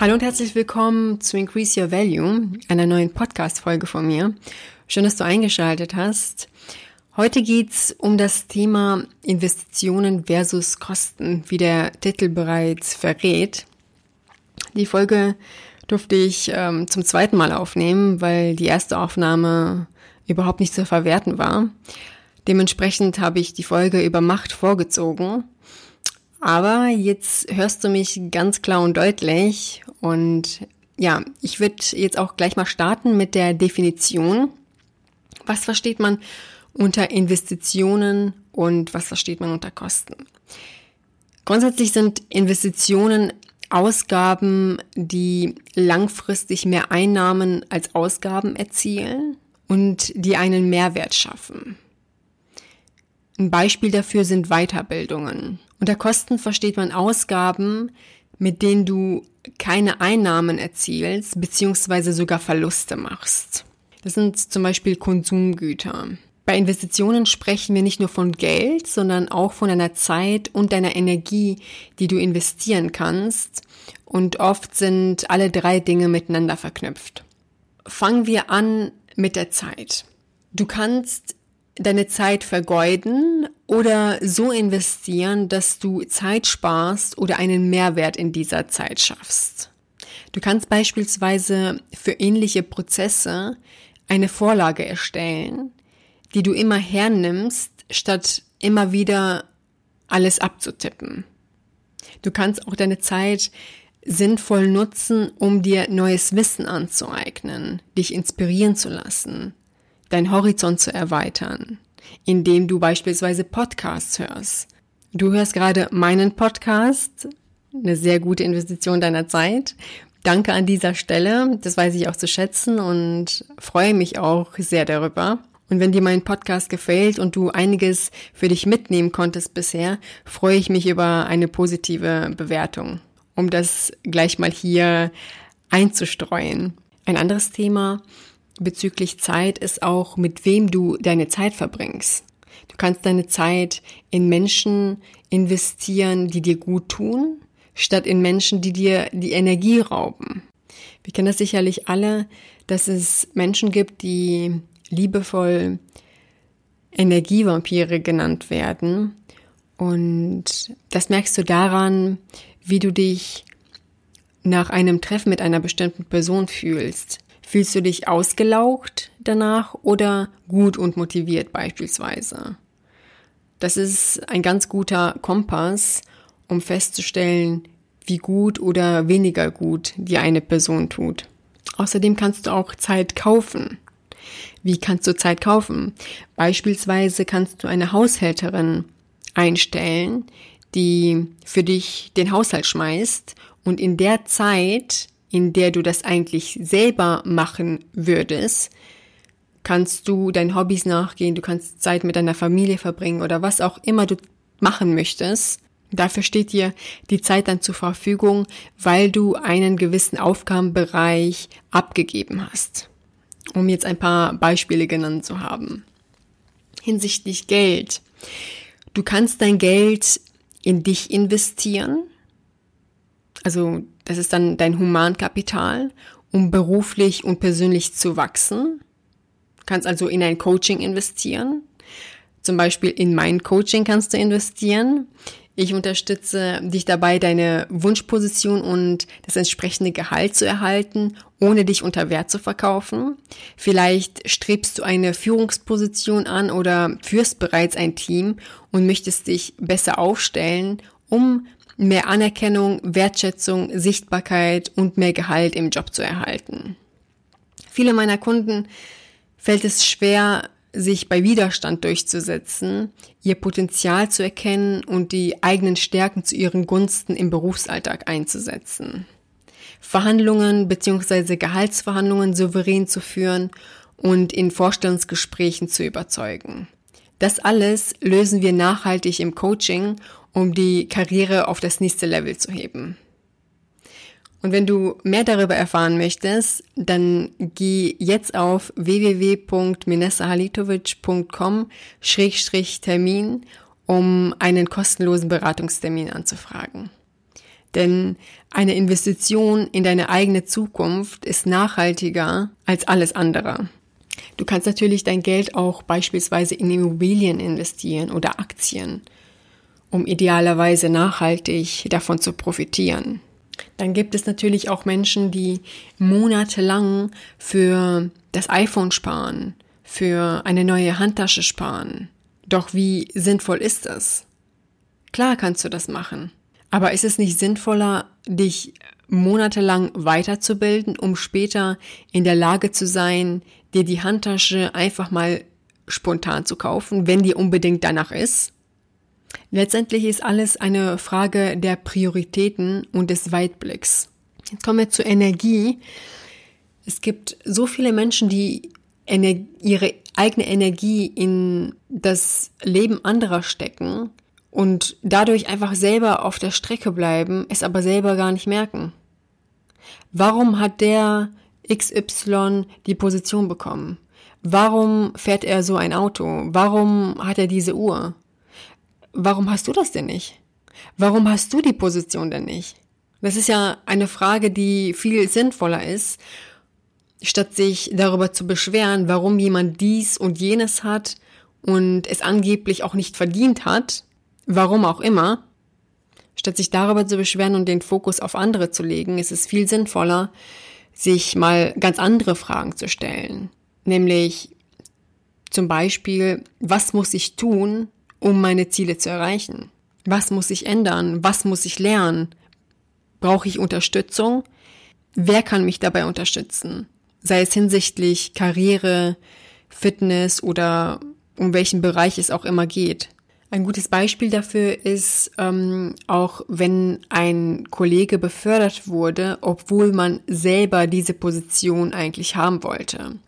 Hallo und herzlich willkommen zu Increase Your Value, einer neuen Podcast-Folge von mir. Schön, dass du eingeschaltet hast. Heute geht's um das Thema Investitionen versus Kosten, wie der Titel bereits verrät. Die Folge durfte ich ähm, zum zweiten Mal aufnehmen, weil die erste Aufnahme überhaupt nicht zu verwerten war. Dementsprechend habe ich die Folge über Macht vorgezogen. Aber jetzt hörst du mich ganz klar und deutlich und ja, ich würde jetzt auch gleich mal starten mit der Definition. Was versteht man unter Investitionen und was versteht man unter Kosten? Grundsätzlich sind Investitionen Ausgaben, die langfristig mehr Einnahmen als Ausgaben erzielen und die einen Mehrwert schaffen. Ein Beispiel dafür sind Weiterbildungen. Unter Kosten versteht man Ausgaben, mit denen du keine Einnahmen erzielst, beziehungsweise sogar Verluste machst. Das sind zum Beispiel Konsumgüter. Bei Investitionen sprechen wir nicht nur von Geld, sondern auch von deiner Zeit und deiner Energie, die du investieren kannst. Und oft sind alle drei Dinge miteinander verknüpft. Fangen wir an mit der Zeit. Du kannst deine Zeit vergeuden oder so investieren, dass du Zeit sparst oder einen Mehrwert in dieser Zeit schaffst. Du kannst beispielsweise für ähnliche Prozesse eine Vorlage erstellen, die du immer hernimmst, statt immer wieder alles abzutippen. Du kannst auch deine Zeit sinnvoll nutzen, um dir neues Wissen anzueignen, dich inspirieren zu lassen, dein Horizont zu erweitern, indem du beispielsweise Podcasts hörst. Du hörst gerade meinen Podcast, eine sehr gute Investition deiner Zeit. Danke an dieser Stelle, das weiß ich auch zu schätzen und freue mich auch sehr darüber. Und wenn dir mein Podcast gefällt und du einiges für dich mitnehmen konntest bisher, freue ich mich über eine positive Bewertung, um das gleich mal hier einzustreuen. Ein anderes Thema bezüglich Zeit ist auch, mit wem du deine Zeit verbringst. Du kannst deine Zeit in Menschen investieren, die dir gut tun, statt in Menschen, die dir die Energie rauben. Wir kennen das sicherlich alle, dass es Menschen gibt, die liebevoll Energievampire genannt werden. Und das merkst du daran, wie du dich nach einem Treffen mit einer bestimmten Person fühlst. Fühlst du dich ausgelaugt danach oder gut und motiviert beispielsweise? Das ist ein ganz guter Kompass, um festzustellen, wie gut oder weniger gut dir eine Person tut. Außerdem kannst du auch Zeit kaufen. Wie kannst du Zeit kaufen? Beispielsweise kannst du eine Haushälterin einstellen, die für dich den Haushalt schmeißt und in der Zeit, in der du das eigentlich selber machen würdest, kannst du deinen Hobbys nachgehen, du kannst Zeit mit deiner Familie verbringen oder was auch immer du machen möchtest. Dafür steht dir die Zeit dann zur Verfügung, weil du einen gewissen Aufgabenbereich abgegeben hast um jetzt ein paar Beispiele genannt zu haben. Hinsichtlich Geld. Du kannst dein Geld in dich investieren. Also das ist dann dein Humankapital, um beruflich und persönlich zu wachsen. Du kannst also in ein Coaching investieren. Zum Beispiel in mein Coaching kannst du investieren. Ich unterstütze dich dabei, deine Wunschposition und das entsprechende Gehalt zu erhalten, ohne dich unter Wert zu verkaufen. Vielleicht strebst du eine Führungsposition an oder führst bereits ein Team und möchtest dich besser aufstellen, um mehr Anerkennung, Wertschätzung, Sichtbarkeit und mehr Gehalt im Job zu erhalten. Viele meiner Kunden fällt es schwer, sich bei Widerstand durchzusetzen, ihr Potenzial zu erkennen und die eigenen Stärken zu ihren Gunsten im Berufsalltag einzusetzen. Verhandlungen bzw. Gehaltsverhandlungen souverän zu führen und in Vorstellungsgesprächen zu überzeugen. Das alles lösen wir nachhaltig im Coaching, um die Karriere auf das nächste Level zu heben. Und wenn du mehr darüber erfahren möchtest, dann geh jetzt auf www.minessahalitovic.com-termin, um einen kostenlosen Beratungstermin anzufragen. Denn eine Investition in deine eigene Zukunft ist nachhaltiger als alles andere. Du kannst natürlich dein Geld auch beispielsweise in Immobilien investieren oder Aktien, um idealerweise nachhaltig davon zu profitieren. Dann gibt es natürlich auch Menschen, die monatelang für das iPhone sparen, für eine neue Handtasche sparen. Doch wie sinnvoll ist das? Klar kannst du das machen. Aber ist es nicht sinnvoller, dich monatelang weiterzubilden, um später in der Lage zu sein, dir die Handtasche einfach mal spontan zu kaufen, wenn dir unbedingt danach ist? Letztendlich ist alles eine Frage der Prioritäten und des Weitblicks. Jetzt kommen wir zur Energie. Es gibt so viele Menschen, die ihre eigene Energie in das Leben anderer stecken und dadurch einfach selber auf der Strecke bleiben, es aber selber gar nicht merken. Warum hat der XY die Position bekommen? Warum fährt er so ein Auto? Warum hat er diese Uhr? Warum hast du das denn nicht? Warum hast du die Position denn nicht? Das ist ja eine Frage, die viel sinnvoller ist, statt sich darüber zu beschweren, warum jemand dies und jenes hat und es angeblich auch nicht verdient hat, warum auch immer, statt sich darüber zu beschweren und den Fokus auf andere zu legen, ist es viel sinnvoller, sich mal ganz andere Fragen zu stellen. Nämlich zum Beispiel, was muss ich tun, um meine Ziele zu erreichen? Was muss ich ändern? Was muss ich lernen? Brauche ich Unterstützung? Wer kann mich dabei unterstützen? Sei es hinsichtlich Karriere, Fitness oder um welchen Bereich es auch immer geht. Ein gutes Beispiel dafür ist ähm, auch, wenn ein Kollege befördert wurde, obwohl man selber diese Position eigentlich haben wollte.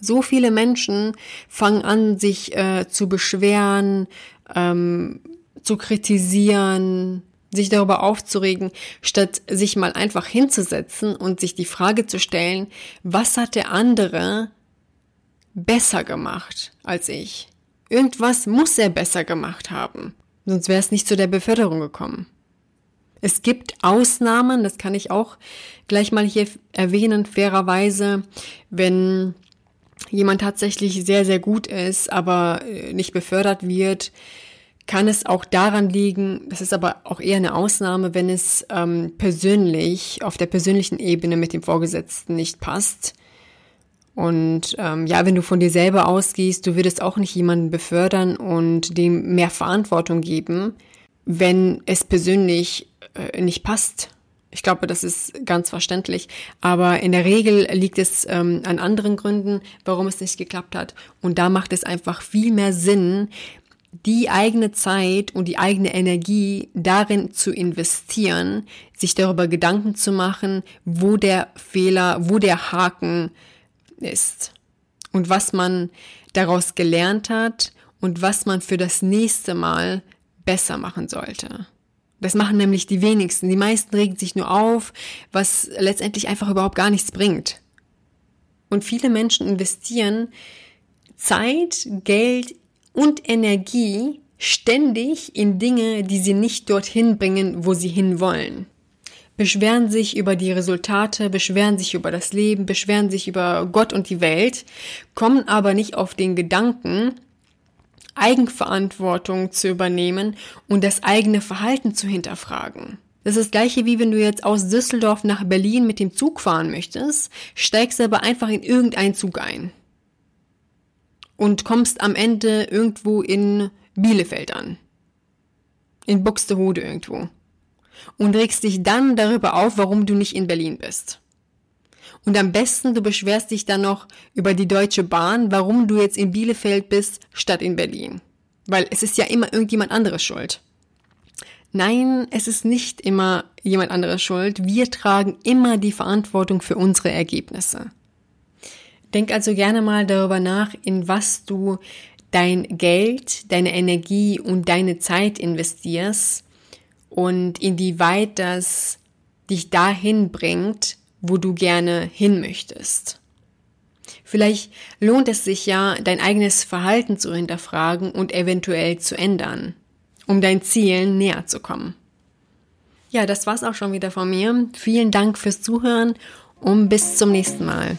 So viele Menschen fangen an, sich äh, zu beschweren, ähm, zu kritisieren, sich darüber aufzuregen, statt sich mal einfach hinzusetzen und sich die Frage zu stellen, was hat der andere besser gemacht als ich? Irgendwas muss er besser gemacht haben, sonst wäre es nicht zu der Beförderung gekommen. Es gibt Ausnahmen, das kann ich auch gleich mal hier erwähnen, fairerweise, wenn jemand tatsächlich sehr, sehr gut ist, aber äh, nicht befördert wird, kann es auch daran liegen, das ist aber auch eher eine Ausnahme, wenn es ähm, persönlich, auf der persönlichen Ebene mit dem Vorgesetzten nicht passt. Und ähm, ja, wenn du von dir selber ausgehst, du würdest auch nicht jemanden befördern und dem mehr Verantwortung geben, wenn es persönlich äh, nicht passt. Ich glaube, das ist ganz verständlich. Aber in der Regel liegt es ähm, an anderen Gründen, warum es nicht geklappt hat. Und da macht es einfach viel mehr Sinn, die eigene Zeit und die eigene Energie darin zu investieren, sich darüber Gedanken zu machen, wo der Fehler, wo der Haken ist und was man daraus gelernt hat und was man für das nächste Mal besser machen sollte. Das machen nämlich die wenigsten. Die meisten regen sich nur auf, was letztendlich einfach überhaupt gar nichts bringt. Und viele Menschen investieren Zeit, Geld und Energie ständig in Dinge, die sie nicht dorthin bringen, wo sie hinwollen beschweren sich über die Resultate, beschweren sich über das Leben, beschweren sich über Gott und die Welt, kommen aber nicht auf den Gedanken, Eigenverantwortung zu übernehmen und das eigene Verhalten zu hinterfragen. Das ist das gleiche wie wenn du jetzt aus Düsseldorf nach Berlin mit dem Zug fahren möchtest, steigst aber einfach in irgendeinen Zug ein und kommst am Ende irgendwo in Bielefeld an. In Buxtehude irgendwo und regst dich dann darüber auf, warum du nicht in Berlin bist. Und am besten, du beschwerst dich dann noch über die Deutsche Bahn, warum du jetzt in Bielefeld bist, statt in Berlin. Weil es ist ja immer irgendjemand anderes schuld. Nein, es ist nicht immer jemand anderes schuld. Wir tragen immer die Verantwortung für unsere Ergebnisse. Denk also gerne mal darüber nach, in was du dein Geld, deine Energie und deine Zeit investierst und inwieweit das dich dahin bringt, wo du gerne hin möchtest. Vielleicht lohnt es sich ja, dein eigenes Verhalten zu hinterfragen und eventuell zu ändern, um deinen Zielen näher zu kommen. Ja, das war's auch schon wieder von mir. Vielen Dank fürs Zuhören und bis zum nächsten Mal.